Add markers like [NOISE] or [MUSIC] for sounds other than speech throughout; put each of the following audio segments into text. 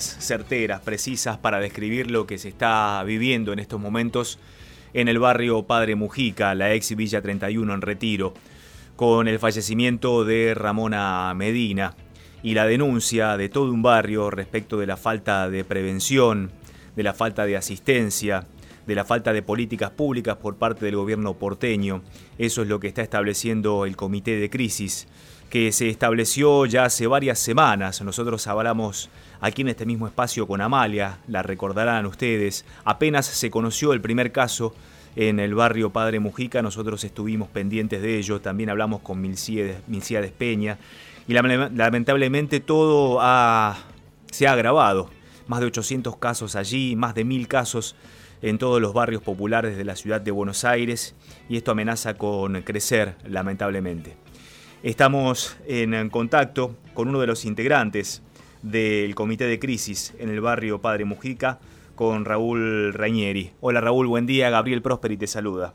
certeras, precisas para describir lo que se está viviendo en estos momentos en el barrio Padre Mujica, la ex Villa 31 en Retiro, con el fallecimiento de Ramona Medina y la denuncia de todo un barrio respecto de la falta de prevención, de la falta de asistencia, de la falta de políticas públicas por parte del gobierno porteño. Eso es lo que está estableciendo el comité de crisis que se estableció ya hace varias semanas. Nosotros hablamos aquí en este mismo espacio con Amalia, la recordarán ustedes. Apenas se conoció el primer caso en el barrio Padre Mujica, nosotros estuvimos pendientes de ello, también hablamos con Milcía Peña y lamentablemente todo se ha agravado. Más de 800 casos allí, más de mil casos en todos los barrios populares de la ciudad de Buenos Aires y esto amenaza con crecer lamentablemente. Estamos en contacto con uno de los integrantes del comité de crisis en el barrio Padre Mujica, con Raúl Rañeri. Hola Raúl, buen día. Gabriel Prosperi te saluda.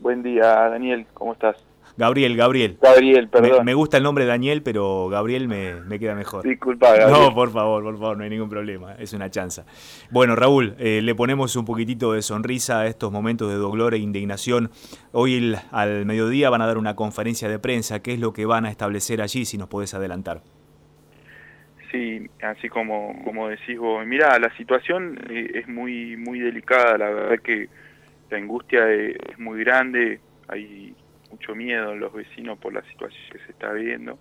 Buen día, Daniel. ¿Cómo estás? Gabriel, Gabriel. Gabriel, perdón. Me, gusta el nombre Daniel, pero Gabriel me, queda mejor. Disculpa, [LAUGHS] Gabriel. No, por favor, por favor, no hay ningún problema. Es una chanza. Bueno, Raúl, eh, le ponemos un poquitito de sonrisa a estos momentos de dolor e indignación. Hoy al mediodía van a dar una conferencia de prensa. ¿Qué es lo que van a establecer allí, si nos podés adelantar? Sí, así como, como decís vos. Mira, la situación eh, es muy, muy delicada. La verdad que la angustia es muy grande. Hay mucho miedo en los vecinos por la situación que se está viendo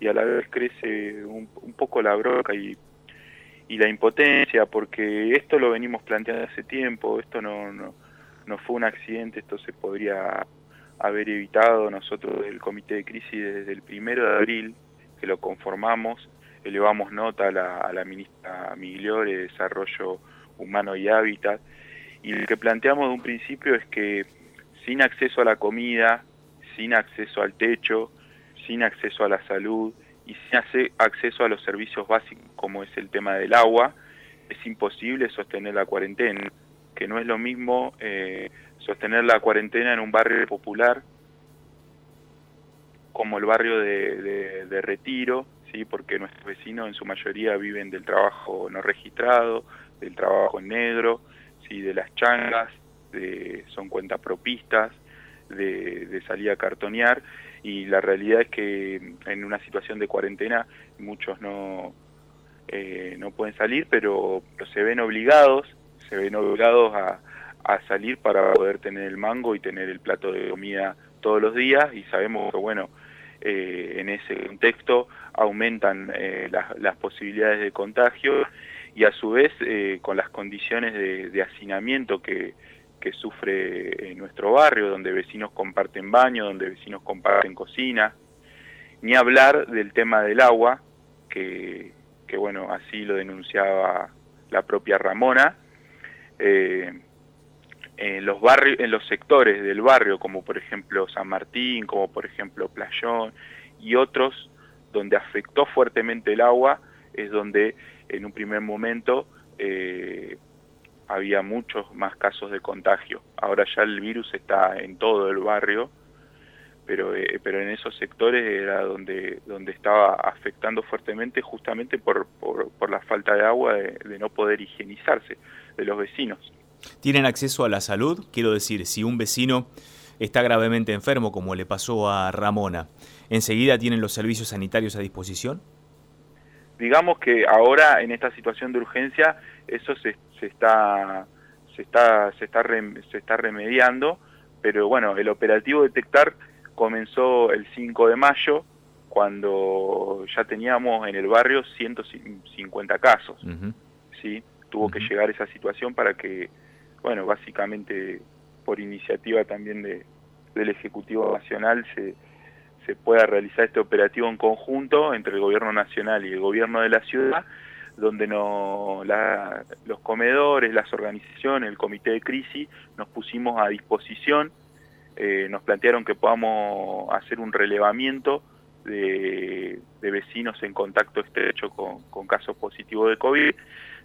y a la vez crece un, poco la broca y, y, la impotencia porque esto lo venimos planteando hace tiempo, esto no, no, no fue un accidente, esto se podría haber evitado. Nosotros del comité de crisis desde el primero de abril que lo conformamos, elevamos nota a la, a la ministra Migliore de Desarrollo Humano y Hábitat y lo que planteamos de un principio es que sin acceso a la comida, sin acceso al techo, sin acceso a la salud y sin acceso a los servicios básicos como es el tema del agua, es imposible sostener la cuarentena, que no es lo mismo eh, sostener la cuarentena en un barrio popular como el barrio de, Retiro, ¿sí? porque nuestros vecinos en su mayoría viven del trabajo no registrado, del trabajo en negro, ¿sí? de las changas, de, son cuentapropistas, de, salir a cartonear y la realidad es que en una situación de cuarentena muchos no, eh, no pueden salir, pero, se ven obligados, se ven obligados a, a salir para poder tener el mango y tener el plato de comida todos los días y sabemos que bueno, eh, en ese contexto aumentan eh, las, las, posibilidades de contagio y a su vez con las condiciones de, de hacinamiento que, que sufre en nuestro barrio, donde vecinos comparten baño, donde vecinos comparten cocina, ni hablar del tema del agua, que, bueno, así lo denunciaba la propia Ramona, eh, en los barrios, en los sectores del barrio, como por ejemplo San Martín, como por ejemplo Playón y otros, donde afectó fuertemente el agua, es donde en un primer momento eh, había muchos más casos de contagio. Ahora ya el virus está en todo el barrio, pero, eh, pero en esos sectores era donde, donde estaba afectando fuertemente justamente por, por, la falta de agua, de, no poder higienizarse de los vecinos. ¿Tienen acceso a la salud? Quiero decir, si un vecino está gravemente enfermo, como le pasó a Ramona, ¿enseguida tienen los servicios sanitarios a disposición? Digamos que ahora en esta situación de urgencia eso se, se está se está se está se está remediando, pero bueno, el operativo detectar comenzó el 5 de mayo cuando ya teníamos en el barrio 150 casos. ¿sí? Tuvo que llegar esa situación para que, bueno, básicamente por iniciativa también de, del Ejecutivo Nacional se, se pueda realizar este operativo en conjunto entre el Gobierno Nacional y el Gobierno de la ciudad donde no, los comedores, las organizaciones, el comité de crisis, nos pusimos a disposición, eh, nos plantearon que podamos hacer un relevamiento de, vecinos en contacto estrecho con, casos positivos de COVID,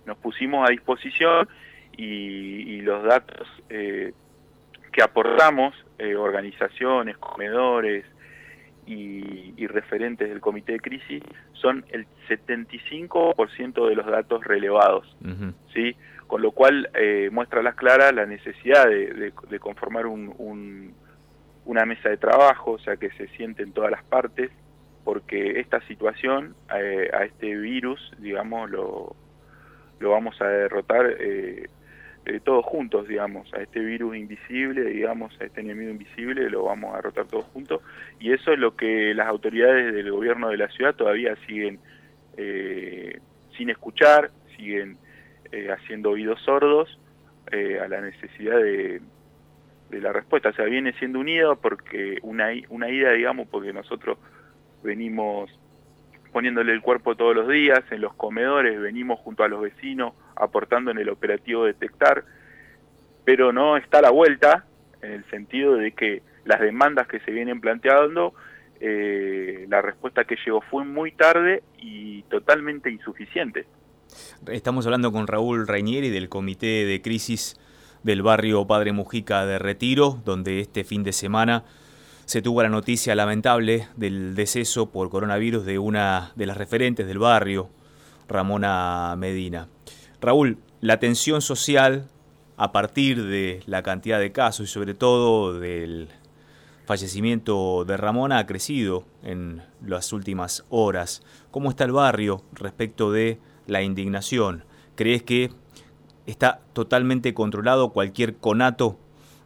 nos pusimos a disposición y, los datos eh, que aportamos, eh, organizaciones, comedores y, referentes del comité de crisis son el 75% de los datos relevados, ¿sí? Con lo cual eh, muestra a las claras la necesidad de, conformar una mesa de trabajo, o sea, que se sienten todas las partes, porque esta situación, eh, a este virus, digamos, lo, lo vamos a derrotar eh, eh, todos juntos, digamos, a este virus invisible, digamos, a este enemigo invisible, lo vamos a derrotar todos juntos. Y eso es lo que las autoridades del gobierno de la ciudad todavía siguen eh, sin escuchar, siguen eh, haciendo oídos sordos a la necesidad de, de, la respuesta. O sea, viene siendo unida porque una, una ida, digamos, porque nosotros venimos poniéndole el cuerpo todos los días, en los comedores, venimos junto a los vecinos aportando en el operativo detectar, pero no está la vuelta en el sentido de que las demandas que se vienen planteando, eh, la respuesta que llegó fue muy tarde y totalmente insuficiente. Estamos hablando con Raúl Reinieri del Comité de Crisis del barrio Padre Mujica de Retiro, donde este fin de semana se tuvo la noticia lamentable del deceso por coronavirus de una de las referentes del barrio, Ramona Medina. Raúl, la tensión social a partir de la cantidad de casos y sobre todo del fallecimiento de Ramona ha crecido en las últimas horas. ¿Cómo está el barrio respecto de la indignación? ¿Crees que está totalmente controlado cualquier conato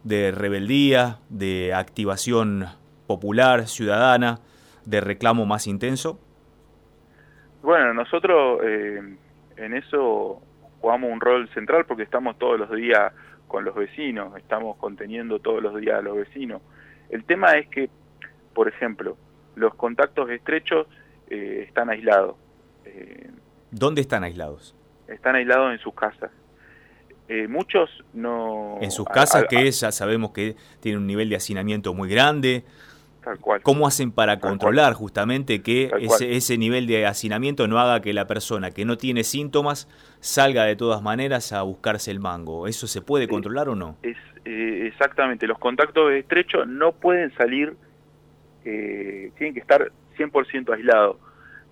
de rebeldía, de activación popular, ciudadana, de reclamo más intenso? Bueno, nosotros eh, en eso jugamos un rol central porque estamos todos los días con los vecinos, estamos conteniendo todos los días a los vecinos. El tema es que, por ejemplo, los contactos estrechos eh, están aislados. Eh, ¿Dónde están aislados? Están aislados en sus casas. Eh, muchos no... En sus casas, que ya sabemos que tienen un nivel de hacinamiento muy grande. Tal cual. ¿Cómo hacen para controlar justamente que ese, ese, nivel de hacinamiento no haga que la persona que no tiene síntomas salga de todas maneras a buscarse el mango? ¿Eso se puede controlar o no? Es, eh, exactamente, los contactos estrechos no pueden salir, eh, tienen que estar 100% aislados.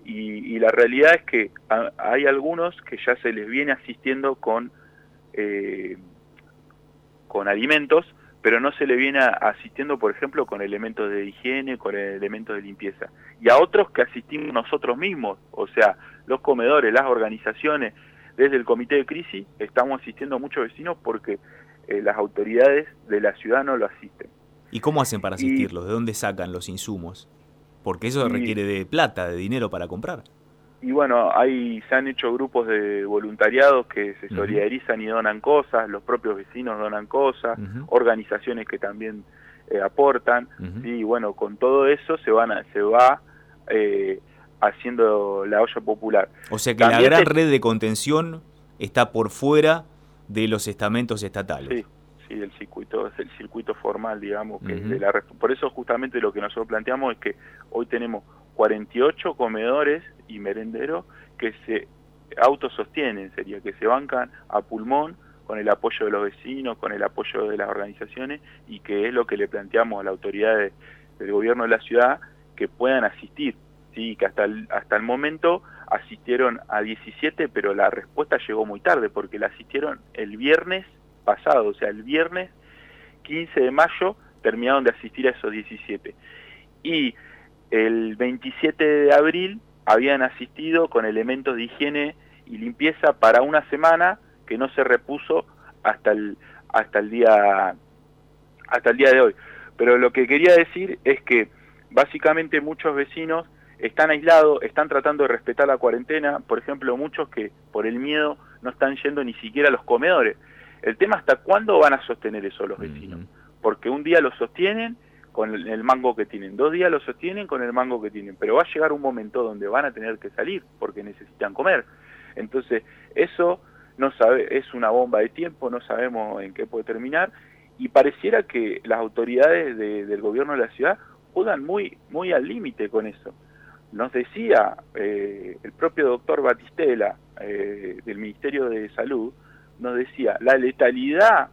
Y, y, la realidad es que hay algunos que ya se les viene asistiendo con eh, con alimentos, pero no se le viene asistiendo, por ejemplo, con elementos de higiene, con elementos de limpieza. Y a otros que asistimos nosotros mismos, o sea, los comedores, las organizaciones, desde el comité de crisis, estamos asistiendo a muchos vecinos porque eh, las autoridades de la ciudad no lo asisten. ¿Y cómo hacen para asistirlos? ¿De dónde sacan los insumos? Porque eso requiere de plata, de dinero para comprar y bueno, hay, se han hecho grupos de voluntariados que se solidarizan y donan cosas, los propios vecinos donan cosas, organizaciones que también eh, aportan, y bueno, con todo eso se, van se va eh, haciendo la olla popular. O sea que la gran red de contención está por fuera de los estamentos estatales. Sí, sí, el circuito, es el circuito formal, digamos, que de la, por eso justamente lo que nosotros planteamos es que hoy tenemos 48 comedores y merenderos que se autosostienen, sería que se bancan a pulmón con el apoyo de los vecinos, con el apoyo de las organizaciones y que es lo que le planteamos a la autoridad del gobierno de la ciudad que puedan asistir, sí, que hasta el, hasta el momento asistieron a 17, pero la respuesta llegó muy tarde porque la asistieron el viernes pasado, o sea, el viernes 15 de mayo terminaron de asistir a esos 17. Y el 27 de abril habían asistido con elementos de higiene y limpieza para una semana que no se repuso hasta el hasta el día hasta el día de hoy. Pero lo que quería decir es que básicamente muchos vecinos están aislados, están tratando de respetar la cuarentena, por ejemplo, muchos que por el miedo no están yendo ni siquiera a los comedores. El tema hasta cuándo van a sostener eso los vecinos, porque un día lo sostienen con el mango que tienen. Dos días lo sostienen con el mango que tienen, pero va a llegar un momento donde van a tener que salir porque necesitan comer. Entonces, eso no sabe, es una bomba de tiempo, no sabemos en qué puede terminar y pareciera que las autoridades del gobierno de la ciudad juegan muy, muy al límite con eso. Nos decía eh, el propio doctor Batistela eh, del Ministerio de Salud, nos decía, la letalidad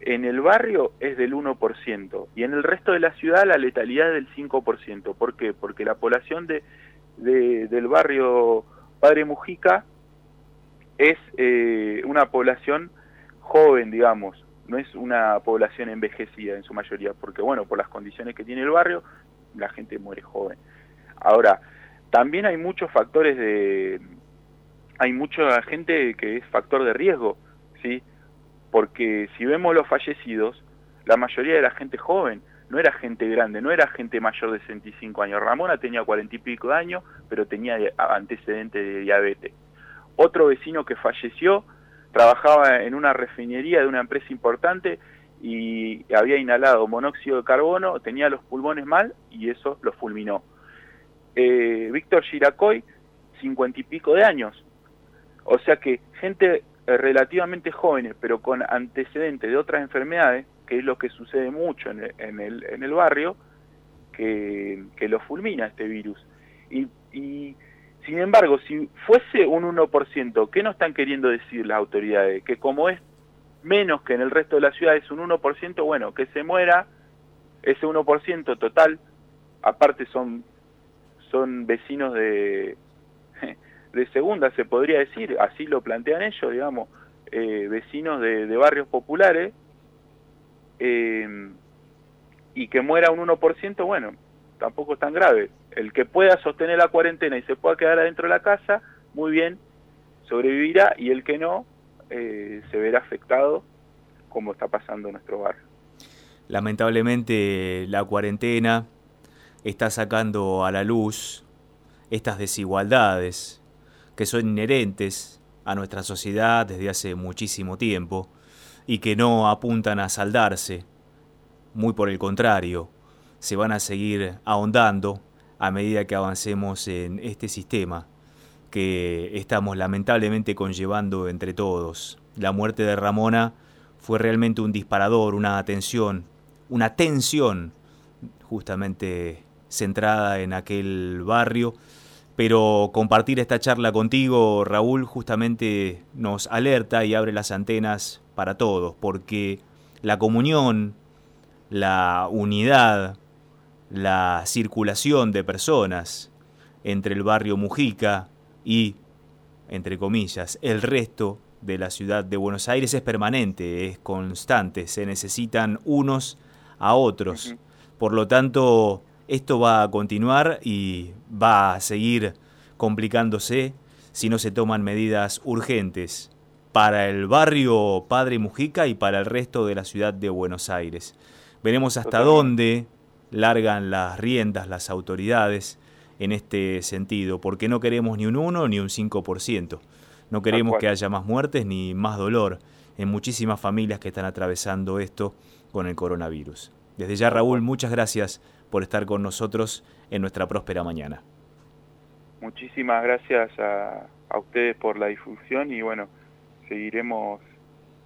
en el barrio es del 1% y en el resto de la ciudad la letalidad es del 5%. ¿Por qué? Porque la población de, del barrio Padre Mujica es eh, una población joven, digamos, no es una población envejecida en su mayoría, porque bueno, por las condiciones que tiene el barrio, la gente muere joven. Ahora, también hay muchos factores de... Hay mucha gente que es factor de riesgo, ¿sí? Porque si vemos los fallecidos, la mayoría de la gente joven, no era gente grande, no era gente mayor de 65 años. Ramona tenía cuarenta y pico de años, pero tenía antecedentes de diabetes. Otro vecino que falleció trabajaba en una refinería de una empresa importante y había inhalado monóxido de carbono, tenía los pulmones mal y eso lo fulminó. Eh, Víctor Giracoy, cincuenta y pico de años. O sea que gente relativamente jóvenes, pero con antecedentes de otras enfermedades, que es lo que sucede mucho en el, en el, barrio, que, que, lo fulmina este virus. Y, y sin embargo, si fuese un 1%, ¿qué no están queriendo decir las autoridades? Que como es menos que en el resto de la ciudad, es un 1%, bueno, que se muera ese 1% total, aparte son, son vecinos de, de segunda, se podría decir, así lo plantean ellos, digamos, eh, vecinos de, barrios populares, eh, y que muera un 1%, bueno, tampoco es tan grave el que pueda sostener la cuarentena y se pueda quedar adentro de la casa, muy bien, sobrevivirá y el que no, eh, se verá afectado como está pasando en nuestro barrio. Lamentablemente la cuarentena está sacando a la luz estas desigualdades que son inherentes a nuestra sociedad desde hace muchísimo tiempo y que no apuntan a saldarse, muy por el contrario, se van a seguir ahondando a medida que avancemos en este sistema que estamos lamentablemente conllevando entre todos. La muerte de Ramona fue realmente un disparador, una atención, una tensión justamente centrada en aquel barrio. Pero compartir esta charla contigo, Raúl, justamente nos alerta y abre las antenas para todos, porque la comunión, la unidad, la circulación de personas entre el barrio Mujica y, entre comillas, el resto de la ciudad de Buenos Aires es permanente, es constante, se necesitan unos a otros. Por lo tanto, esto va a continuar y va a seguir complicándose si no se toman medidas urgentes para el barrio Padre Mujica y para el resto de la ciudad de Buenos Aires. Veremos hasta dónde largan las riendas las autoridades en este sentido, porque no queremos ni un 1 ni un 5%. No queremos que haya más muertes ni más dolor en muchísimas familias que están atravesando esto con el coronavirus. Desde ya, Raúl, muchas gracias por estar con nosotros en nuestra próspera mañana. Muchísimas gracias a, a ustedes por la difusión y bueno, seguiremos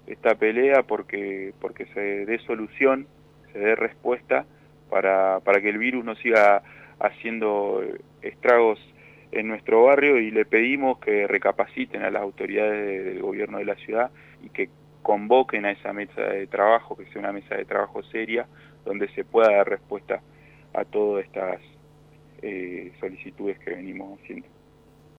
esta pelea porque, porque se dé solución, se dé respuesta para, para que el virus no siga haciendo estragos en nuestro barrio y le pedimos que recapaciten a las autoridades del gobierno de la ciudad y que convoquen a esa mesa de trabajo, que sea una mesa de trabajo seria, donde se pueda dar respuesta a todas estas eh, solicitudes que venimos haciendo.